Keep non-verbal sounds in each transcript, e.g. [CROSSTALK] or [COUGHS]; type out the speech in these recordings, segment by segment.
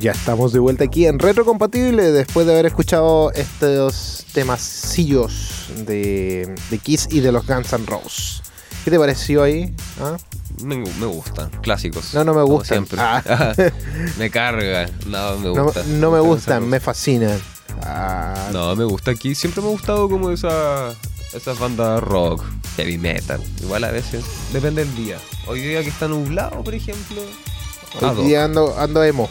Ya estamos de vuelta aquí en Retrocompatible después de haber escuchado estos temasillos de, de Kiss y de los Guns N' Roses. ¿Qué te pareció ahí? ¿Ah? Me, me gustan, clásicos. No, no me gustan. siempre. Ah. [LAUGHS] me carga, no me No, gusta. no me gustan me fascinan. Ah. No, me gusta aquí. Siempre me ha gustado como esa, esas bandas rock, heavy metal. Igual a veces, depende del día. Hoy día que está nublado, por ejemplo. Hoy día ando, ando emo.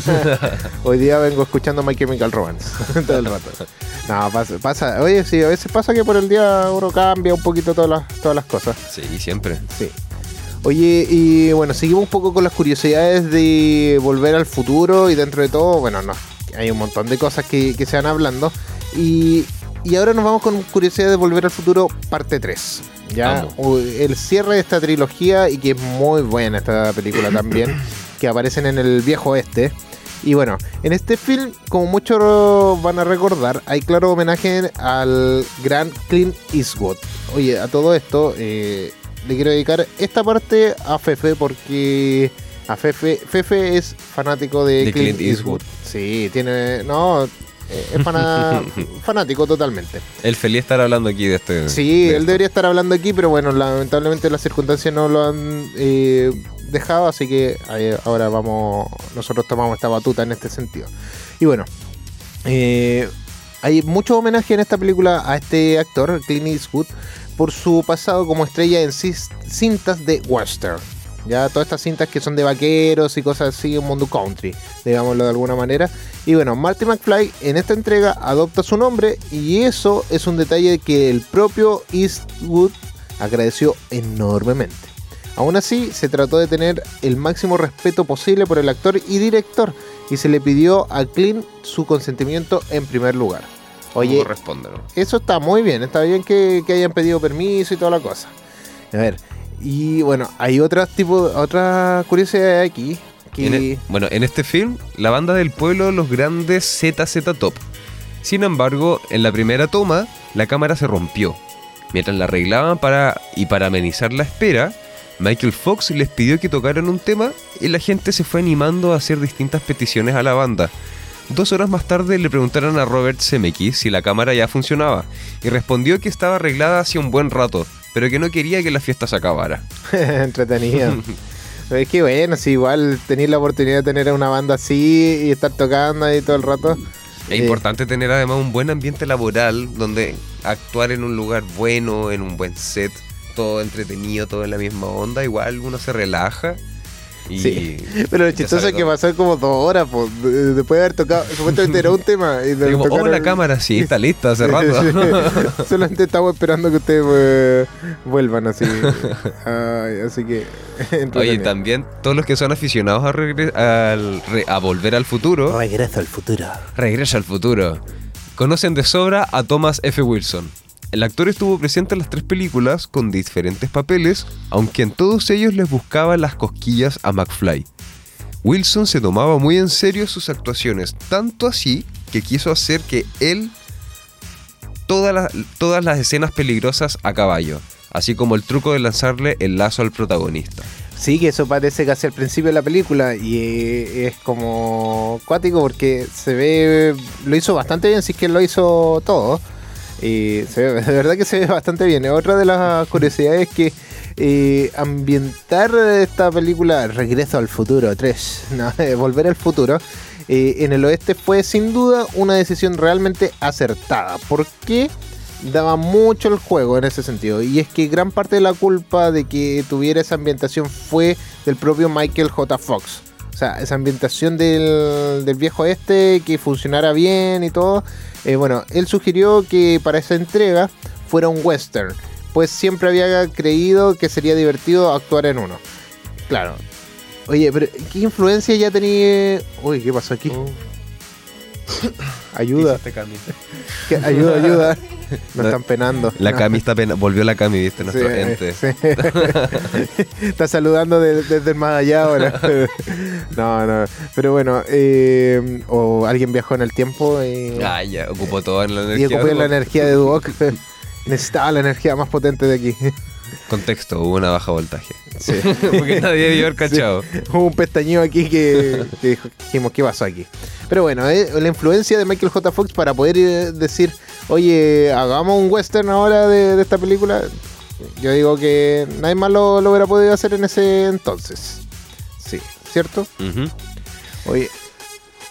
[LAUGHS] Hoy día vengo escuchando My Chemical Romance [LAUGHS] todo el rato. No, pasa, pasa. Oye, sí, a veces pasa que por el día uno cambia un poquito todas las, todas las cosas. Sí, siempre. Sí. Oye, y bueno, seguimos un poco con las curiosidades de volver al futuro y dentro de todo, bueno, no, hay un montón de cosas que, que se van hablando. Y, y ahora nos vamos con curiosidades de volver al futuro parte 3. Ya. O- el cierre de esta trilogía y que es muy buena esta película también, [COUGHS] que aparecen en el viejo oeste. Y bueno, en este film, como muchos van a recordar, hay claro homenaje al gran Clint Eastwood. Oye, a todo esto, eh, le quiero dedicar esta parte a Fefe porque a Fefe, Fefe es fanático de, De Clint, Clint Eastwood. Eastwood. Sí, tiene, no, es fana- [LAUGHS] fanático totalmente. El feliz estar hablando aquí de este. Sí, de él esto. debería estar hablando aquí, pero bueno, lamentablemente las circunstancias no lo han eh, dejado, así que ahora vamos, nosotros tomamos esta batuta en este sentido. Y bueno, eh, hay mucho homenaje en esta película a este actor, Clint Eastwood, por su pasado como estrella en cintas de western. Ya todas estas cintas que son de vaqueros y cosas así, un mundo country, digámoslo de alguna manera. Y bueno, Marty McFly en esta entrega adopta su nombre y eso es un detalle que el propio Eastwood agradeció enormemente. Aún así, se trató de tener el máximo respeto posible por el actor y director y se le pidió a Clint su consentimiento en primer lugar. Oye, ¿Cómo responde, no? eso está muy bien, está bien que, que hayan pedido permiso y toda la cosa. A ver, y bueno, hay otras tipo, otras curiosidades aquí. E- bueno, en este film, la banda del pueblo, los grandes ZZ Top. Sin embargo, en la primera toma, la cámara se rompió. Mientras la arreglaban para y para amenizar la espera, Michael Fox les pidió que tocaran un tema y la gente se fue animando a hacer distintas peticiones a la banda. Dos horas más tarde le preguntaron a Robert Zemeckis si la cámara ya funcionaba y respondió que estaba arreglada hace un buen rato, pero que no quería que la fiesta se acabara. [LAUGHS] entretenido. Pero [LAUGHS] es que bueno, si igual tenéis la oportunidad de tener a una banda así y estar tocando ahí todo el rato. Es importante tener además un buen ambiente laboral donde actuar en un lugar bueno, en un buen set, todo entretenido, todo en la misma onda, igual uno se relaja y Sí, Pero lo chistoso es que todo. pasó como dos horas pues, de- después de haber tocado. Supuestamente era un tema. Y como, oh, tocaron- la cámara, sí, está lista hace rato. Sí, [LAUGHS] Solamente estamos esperando que ustedes eh, vuelvan así. [LAUGHS] Ay, así que. [LAUGHS] Oye, también todos los que son aficionados a, regre- al re- a volver al futuro, Regreso al futuro. regresa al futuro, conocen de sobra a Thomas F. Wilson. El actor estuvo presente en las tres películas con diferentes papeles, aunque en todos ellos les buscaba las cosquillas a McFly. Wilson se tomaba muy en serio sus actuaciones, tanto así que quiso hacer que él todas las, escenas peligrosas a caballo, así como el truco de lanzarle el lazo al protagonista. Sí, que eso parece casi al principio de la película y eh, es como cuático porque se ve, lo hizo bastante bien, sí que lo hizo todo. Y se ve- [LAUGHS] de verdad que se ve bastante bien. Otra de las curiosidades es que eh, ambientar esta película Regreso al Futuro 3, [LAUGHS] no, eh, Volver al Futuro, eh, en el oeste fue sin duda una decisión realmente acertada. ¿Por qué? daba mucho el juego en ese sentido. Y es que gran parte de la culpa de que tuviera esa ambientación fue del propio Michael J. Fox. Sea, esa ambientación del, del viejo este, que funcionara bien y todo. Eh, bueno, él sugirió que para esa entrega fuera un western. Pues siempre había creído que sería divertido actuar en uno. Claro. Oye, pero ¿qué influencia ya tenía? Uy, ¿qué pasó aquí? Ayuda, que- ayuda, ayuda. [LAUGHS] Nos No, están penando. La No. Cami está volvió la Cami, viste, nuestro Sí, ente. sí. [LAUGHS] Está saludando de- desde el más allá ahora. [LAUGHS] no, no. Pero bueno, eh, o alguien viajó en el tiempo y, Ah, ya, ocupó toda la y energía. ocupé la ¿no? energía de Duoc. Necesitaba la energía más potente de aquí. Contexto, hubo una baja voltaje. Sí. [LAUGHS] Porque nadie debió haber cachado. Hubo un pestañeo aquí que, que dijimos, ¿qué pasó aquí? Pero bueno, eh, la influencia de Michael J. Fox para poder eh, decir, oye, hagamos un western ahora de, de esta película, yo digo que nadie más lo, lo hubiera podido hacer en ese entonces. Sí, ¿cierto? Oye,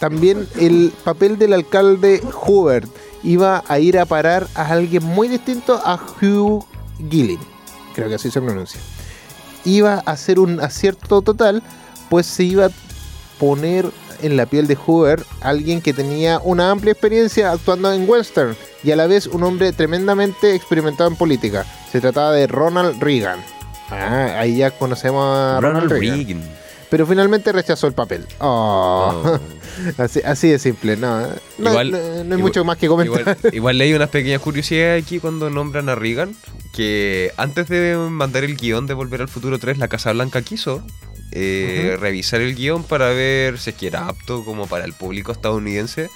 también el papel del alcalde Hubert iba a ir a parar a alguien muy distinto a Hugh Gillen. Creo que así se pronuncia. Iba a hacer un acierto total, pues se iba a poner en la piel de Hubert alguien que tenía una amplia experiencia actuando en western y a la vez un hombre tremendamente experimentado en política. Se trataba de Ronald Reagan. Ah, ahí ya conocemos a Ronald, Ronald Reagan. Reagan. Pero finalmente rechazó el papel. Oh. Oh. [LAUGHS] Así, así de simple, no. No, Igual- no- no hay igual- mucho más que comentar. Igual, [LAUGHS] igual leí unas pequeñas curiosidades aquí cuando nombran a Reagan, que antes de mandar el guion de Volver al Futuro 3, la Casa Blanca quiso eh, Ujú. revisar el guion para ver si es que era apto como para el público estadounidense.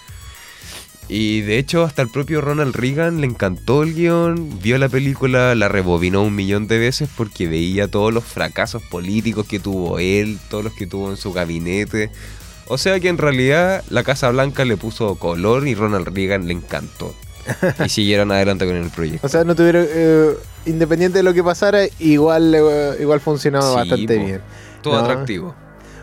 Y de hecho hasta el propio Ronald Reagan le encantó el guion, vio la película, la rebobinó un millón de veces porque veía todos los fracasos políticos que tuvo él, todos los que tuvo en su gabinete. O sea que en realidad la Casa Blanca le puso color y Ronald Reagan le encantó. Y [LAUGHS] siguieron adelante con el proyecto. O sea, no tuvieron. eh, independiente de lo que pasara, igual, eh, igual funcionaba Sí, bastante bien. Todo No. atractivo.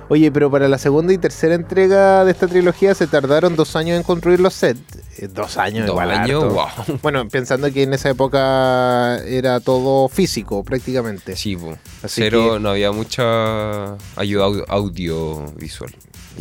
Oye, pero para la segunda y tercera entrega de esta trilogía se tardaron dos años en construir los sets. Eh, dos años, Dos igual. años, harto. wow. [LAUGHS] Bueno, pensando que en esa época era todo físico, prácticamente. Sí. Así Cero, que- no había mucha ayuda au- audiovisual.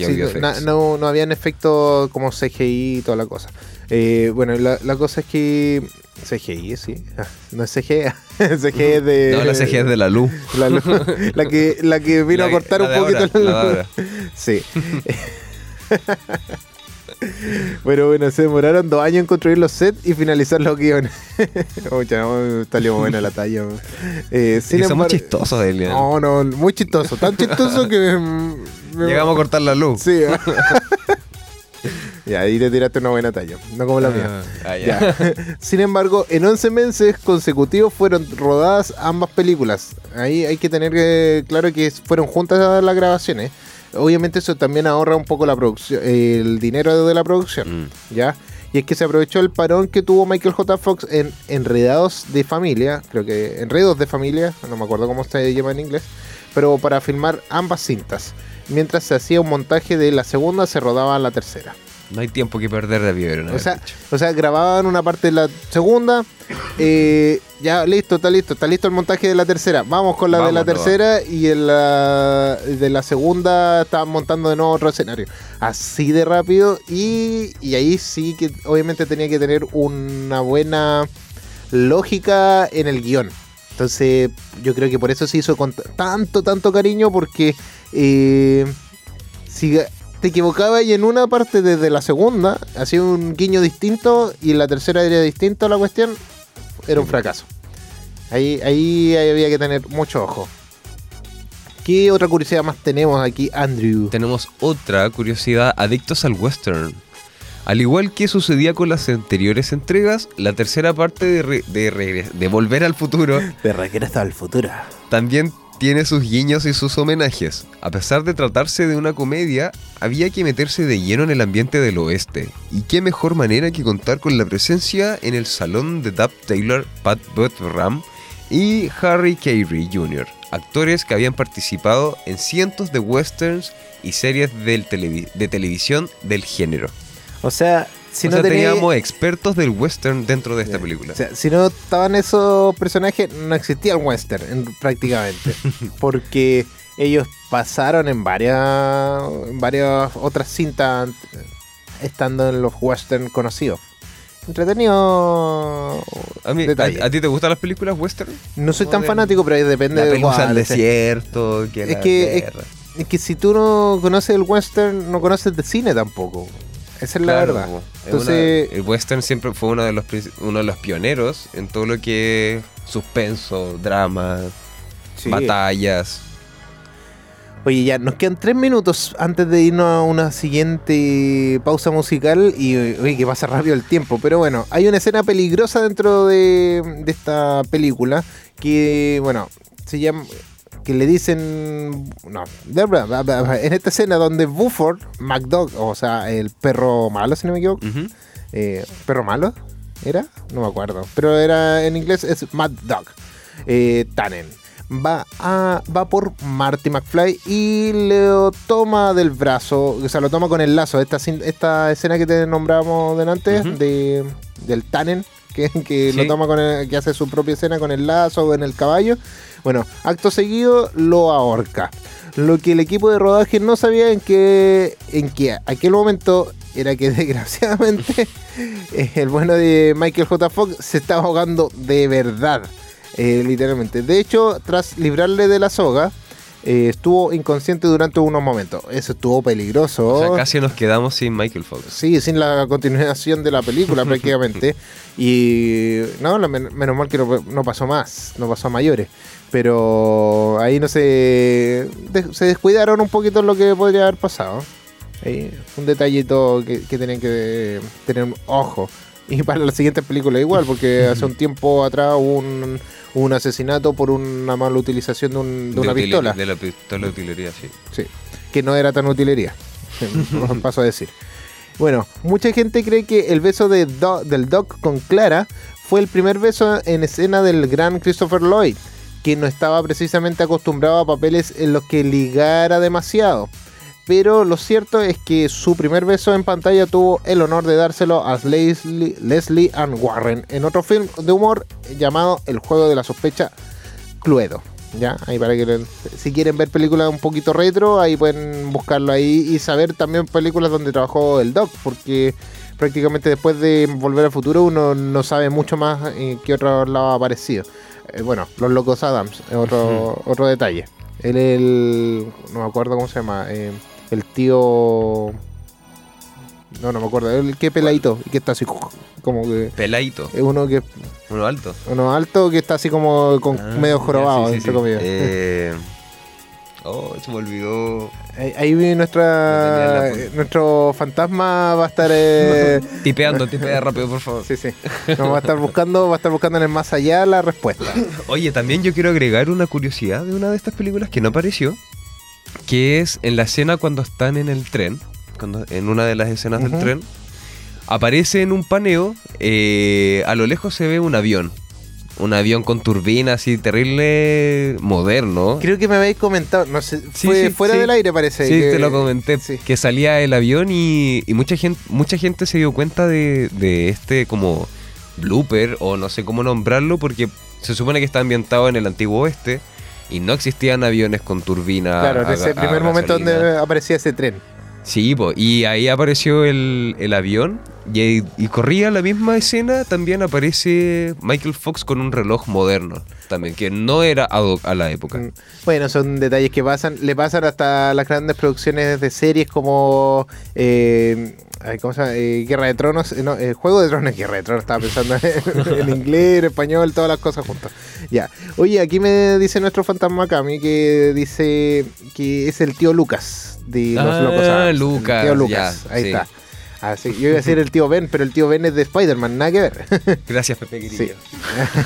Sí, no, no, no habían efectos como CGI y toda la cosa. Eh, bueno, la, la cosa es que. CGI, sí. Ah, No es CGI. [LAUGHS] CGI es de. No, la CG es de la luz. La, luz- [LAUGHS] la que, la que vino La- a cortar un poquito ahora, la luz. Sí. [LAUGHS] [LAUGHS] Pero bueno, se demoraron dos años en construir los sets y finalizar los guiones. [LAUGHS] Mucha, no, salió buena la talla. Eh, sin embargo- chistosos, Elian. No, no, muy chistoso. Tan chistoso que. me- Llegamos a cortar la luz. Sí. [LAUGHS] ya, ahí te tiraste una buena talla. No como la mía. Ah, ya. Ya. Sin embargo, en 11 meses consecutivos fueron rodadas ambas películas. Ahí hay que tener eh, claro que fueron juntas las grabaciones. Obviamente eso también ahorra un poco la producción, el dinero de la producción, Mm. ¿ya? Y es que se aprovechó el parón que tuvo Michael J. Fox en Enredados de Familia, creo que Enredos de Familia, no me acuerdo cómo se llama en inglés, pero para filmar ambas cintas. Mientras se hacía un montaje de la segunda, se rodaba la tercera. No hay tiempo que perder de vivir. O sea, o sea, grababan una parte de la segunda. eh, ya listo, está listo, está listo el montaje de la tercera. Vamos con la de la tercera y en la de la segunda estaban montando de nuevo otro escenario. Así de rápido y, y ahí sí que obviamente tenía que tener una buena lógica en el guion. Entonces yo creo que por eso se hizo con tanto, tanto cariño porque eh, si te equivocabas y en una parte desde la segunda, hacía un guiño distinto y en la tercera era distinto a la cuestión, era un fracaso. Ahí, ahí había que tener mucho ojo. ¿Qué otra curiosidad más tenemos aquí, Andrew? Tenemos otra curiosidad, adictos al western. Al igual que sucedía con las anteriores entregas, la tercera parte de, re- de, regre- de Volver al Futuro De regreso al futuro. también tiene sus guiños y sus homenajes. A pesar de tratarse de una comedia, había que meterse de lleno en el ambiente del oeste. Y qué mejor manera que contar con la presencia en el salón de Dub Taylor, Pat Buttram y Harry Carey Jr., actores que habían participado en cientos de westerns y series de televisión del género. O sea, si o no sea, tenía- teníamos expertos del western dentro de esta película. O sea, si no estaban esos personajes, no existía el western en- prácticamente. [LAUGHS] porque ellos pasaron en varias, en varias otras cintas estando en los western conocidos. Entretenido. a, mí-. ¿a, a ti te gustan las películas western? no soy tan fanático, pero ahí depende La de cuál, desierto, que Es la que- es-. Es que si tú no conoces el western, no conoces de cine tampoco. Esa es la verdad. Entonces- una- el western siempre fue uno de los uno de los pioneros en todo lo que es suspenso, drama, Sí. batallas. Oye, ya, nos quedan tres minutos antes de irnos a una siguiente pausa musical y oye, que pasa rápido el tiempo. Pero bueno, hay una escena peligrosa dentro de, de esta película que, bueno, se llama que le dicen. No, en esta escena donde Buford, McDog, o sea, el perro malo, si no me equivoco, eh, perro malo, ¿era? No me acuerdo. Pero era en inglés es Mad Dog. Eh, Tannen. Va, a, va por Marty McFly y lo toma del brazo, o sea, lo toma con el lazo. Esta, esta escena que te nombramos delante de, del Tannen, que, que lo toma con el- que hace su propia escena con el lazo en el caballo. Bueno, acto seguido lo ahorca. Lo que el equipo de rodaje no sabía en que en que aquel momento era que [LAUGHS] desgraciadamente eh, el bueno de Michael J. Fox se estaba ahogando de verdad, eh, literalmente. De hecho, tras librarle de la soga, eh, estuvo inconsciente durante unos momentos. Eso estuvo peligroso. O sea, casi nos quedamos sin Michael Fox. Sí, sin la continuación de la película [LAUGHS] prácticamente. Y no, men- menos mal que no, no pasó más, no pasó a mayores. Pero ahí no se, de- se descuidaron un poquito lo que podría haber pasado. Ahí, un detallito que, que tienen que tener ojo. Y para las siguientes películas igual, porque hace un tiempo atrás hubo un, un asesinato por una mala utilización de, un- de una util- pistola. De la pistola de utilería, sí. Sí, que no era tan utilería. [LAUGHS] Paso a decir. Bueno, mucha gente cree que el beso de Do- del Doc con Clara fue el primer beso en escena del gran Christopher Lloyd, que no estaba precisamente acostumbrado a papeles en los que ligara demasiado. Pero lo cierto es que su primer beso en pantalla tuvo el honor de dárselo a Leslie, Leslie Ann Warren en otro film de humor llamado El juego de la sospecha Cluedo. Ya, ahí para que si quieren ver películas un poquito retro, ahí pueden buscarlo ahí y saber también películas donde trabajó el Doc, porque prácticamente después de Volver al Futuro uno no sabe mucho más en qué otro lado ha aparecido. Eh, bueno, Los Locos Adams, otro, otro detalle. Él el. No me acuerdo cómo se llama. eh, el tío. No, no me acuerdo. El que peladito y que está así como que. Peladito, Es uno que. uno alto. Uno alto que está así como con Ah, medio jorobado, sí, sí, entre sí. comillas. Eh, [LAUGHS] oh, se me olvidó. Ahí, ahí nuestra, punta. nuestro fantasma va a estar [LAUGHS] eh, Tipeando, tipea rápido, por favor. sí, sí. Nos va a estar buscando, va a estar buscando en el más allá la respuesta. Oye, también yo quiero agregar una curiosidad de una de estas películas que no apareció, que es en la escena cuando están en el tren, cuando, en una de las escenas del tren, aparece en un paneo, eh, a lo lejos se ve un avión, un avión con turbina así terrible, moderno. Creo que me habéis comentado, no sé, Sí, fue sí, fuera sí. del aire parece. Sí, que- te lo comenté, que salía el avión y, y mucha gente mucha gente se dio cuenta de, de este como blooper o no sé cómo nombrarlo porque se supone que está ambientado en el antiguo oeste y no existían aviones con turbina. Claro, en ese primer momento donde aparecía ese tren. Sí, po, y ahí apareció el, el avión y, y corría la misma escena, también aparece Michael Fox con un reloj moderno, también, que no era ad hoc a la época. Mm, Bueno, son detalles que pasan, le pasan hasta las grandes producciones de series como eh, ¿cómo se llama? Eh, Guerra de Tronos, eh, no, eh, Juego de Tronos, [LAUGHS] Guerra de Tronos, estaba pensando en, en [LAUGHS] inglés, en español, todas las cosas juntas. Ya. Oye, aquí me dice nuestro fantasma Cami que dice que es el tío Lucas de los Ah, locos. El Lucas, tío Lucas, ya, ahí sí. está. Así, yo iba a decir el tío Ben, pero el tío Ben es de Spider-Man, nada que ver. [LAUGHS] Gracias, Pepe querido. Sí.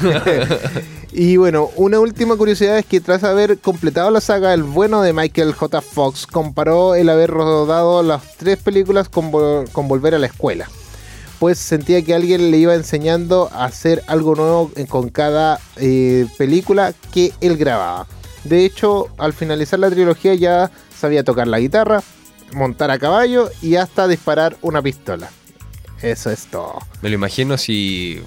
[LAUGHS] y bueno, una última curiosidad es que tras haber completado la saga El bueno de Michael J. Fox, comparó el haber rodado las tres películas con, Vol- con Volver a la escuela. Pues sentía que alguien le iba enseñando a hacer algo nuevo con cada eh, película que él grababa. De hecho, al finalizar la trilogía ya sabía tocar la guitarra, montar a caballo y hasta disparar una pistola. Eso es todo. Me lo imagino si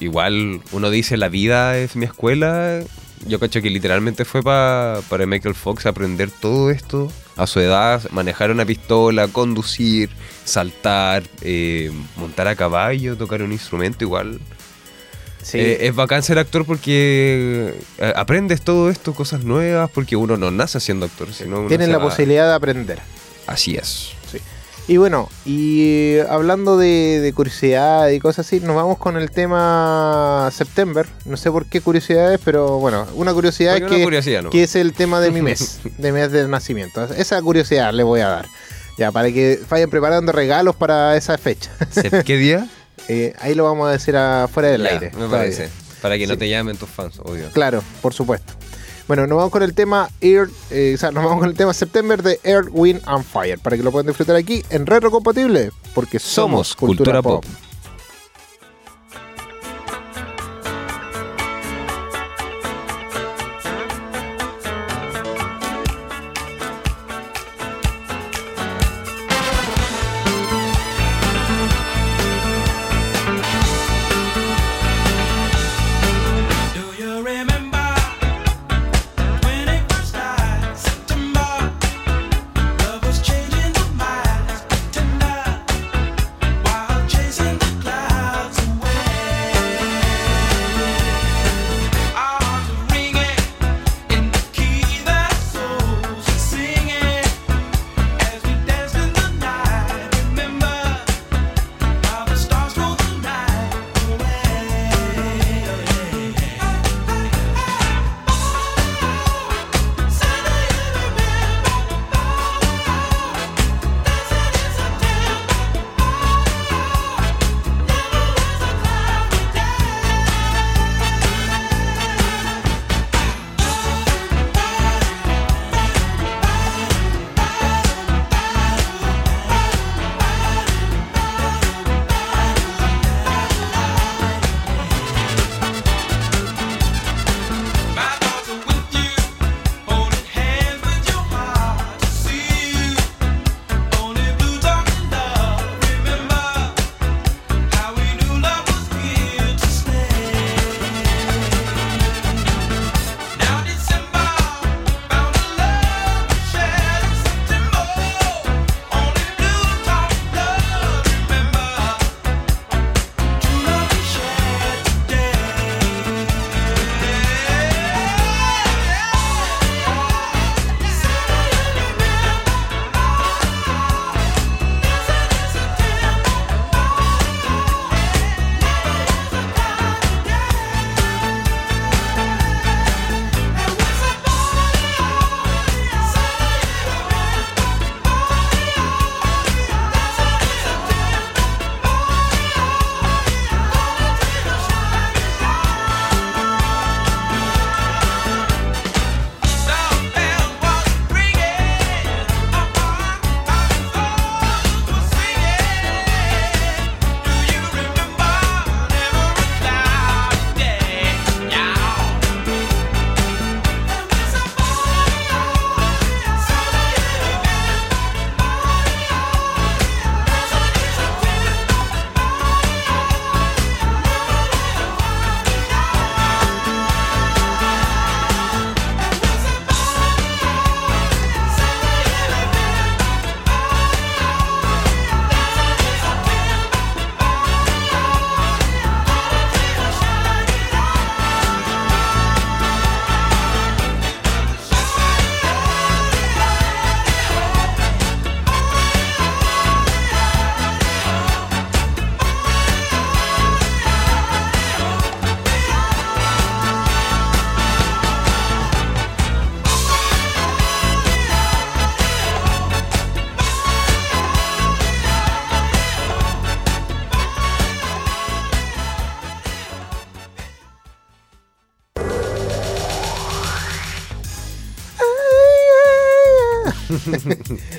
igual uno dice la vida es mi escuela. Yo cacho que literalmente fue pa- para Michael Fox aprender todo esto a su edad, manejar una pistola, conducir, saltar, eh, montar a caballo, tocar un instrumento igual. Eh, es bacán ser actor porque eh, aprendes todo esto, cosas nuevas, porque uno no nace siendo actor, sino Tienen la va- posibilidad de aprender. Así es. Sí. Y bueno, y eh, hablando de, de curiosidad y cosas así, nos vamos con el tema September. No sé por qué curiosidades, pero bueno, una curiosidad es una que, curiosidad, ¿no? que es el tema de mi mes, [LAUGHS] de mes de nacimiento. Esa curiosidad le voy a dar. Ya, para que vayan preparando regalos para esa fecha. ¿Qué día? [LAUGHS] Eh, ahí lo vamos a decir afuera del Ya, aire. Me parece. Para que no te llamen tus fans, obvio. Claro, por supuesto. Bueno, nos vamos con el tema Air, eh, o sea, nos vamos con el tema September de Air, Wind and Fire, para que lo puedan disfrutar aquí en Retro Compatible, porque somos, Somos cultura, Cultura pop. Pop.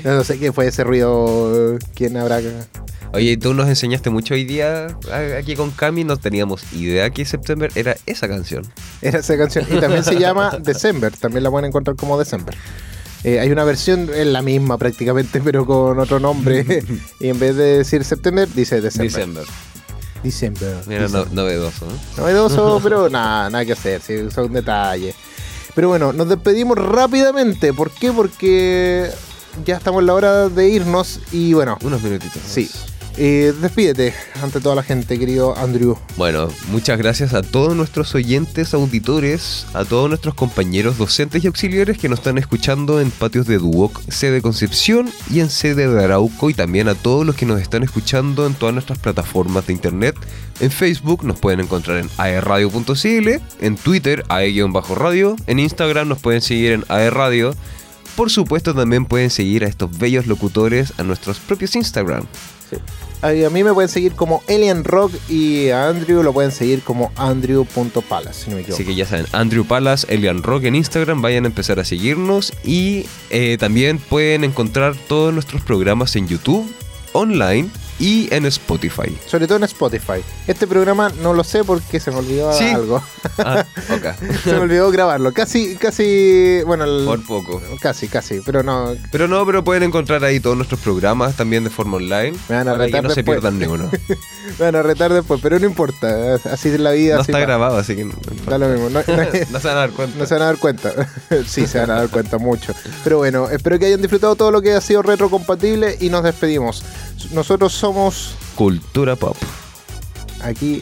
[LAUGHS] No, no sé qué fue ese ruido, quién habrá... Oye, tú nos enseñaste mucho hoy día aquí con Cami, no teníamos idea que September era esa canción. Era esa canción. Y también se llama [LAUGHS] December. También la pueden encontrar como December. Eh, hay una versión, es la misma prácticamente, [LAUGHS] pero con otro nombre. y en vez de decir September, dice December. December. December. Mira, no- novedoso, ¿no? Novedoso, pero nada, nada que hacer, sí, son detalles. Pero bueno, nos despedimos rápidamente. ¿Por qué? Porque ya estamos en la hora de irnos y bueno, Unos minutitos. sí. Eh, despídete ante toda la gente, querido Andrew. Bueno, muchas gracias a todos nuestros oyentes, auditores, a todos nuestros compañeros docentes y auxiliares que nos están escuchando en patios de Duoc, sede Concepción y en sede de Arauco y también a todos los que nos están escuchando en todas nuestras plataformas de internet. En Facebook nos pueden encontrar en aerradio.cl, en Twitter ae-radio, en Instagram nos pueden seguir en aerradio. Por supuesto también pueden seguir a estos bellos locutores a nuestros propios Instagram. A mí me pueden seguir como Alien Rock y a Andrew lo pueden seguir como andrew.palace, si no me equivoco. Así que ya saben, Andrew Palas, Elian Rock en Instagram, vayan a empezar a seguirnos y eh, también pueden encontrar todos nuestros programas en YouTube, online y en Spotify. Sobre todo en Spotify. Este programa no lo sé porque se me olvidó Sí. algo. Ah, [LAUGHS] se me olvidó grabarlo. Casi, casi, bueno, el- Por poco. casi, casi, pero no. Pero no, pero pueden encontrar ahí todos nuestros programas también de forma online. Me van a para que no se después. pierdan ni uno. Bueno, [LAUGHS] retar después, pero no importa. Así es la vida. No así está va. grabado, así que no, Da lo mismo. No, no- [LAUGHS] no se van a dar cuenta. no se van a dar cuenta. sí, se van a dar cuenta mucho. Pero bueno, espero que hayan disfrutado todo lo que ha sido retrocompatible y nos despedimos. Nosotros somos Cultura pop. aquí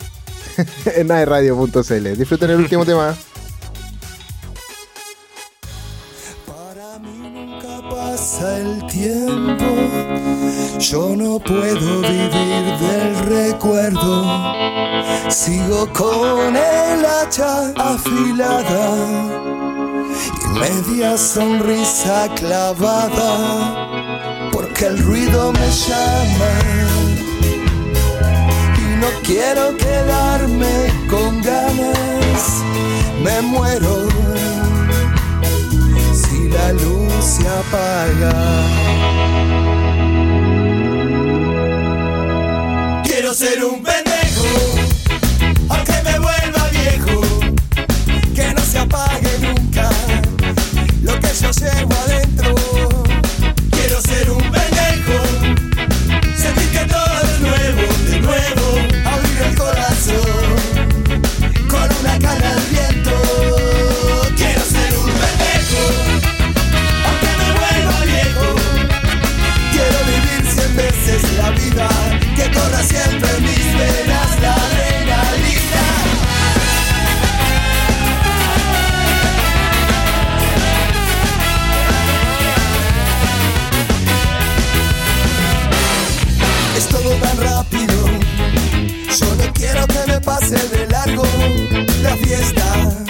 [LAUGHS] en aerradio.cl. Disfruten el último tema. Para mí nunca pasa el tiempo, yo no puedo vivir del recuerdo. Sigo con el hacha afilada y media sonrisa clavada, porque el ruido me llama y no quiero quedarme con ganas, me muero si la luz se apaga. Quiero ser un pendejo, aunque me vuelva viejo, que no se apague nunca lo que yo llevo adentro. Tan rápido. Yo no quiero que me pase de largo. La fiesta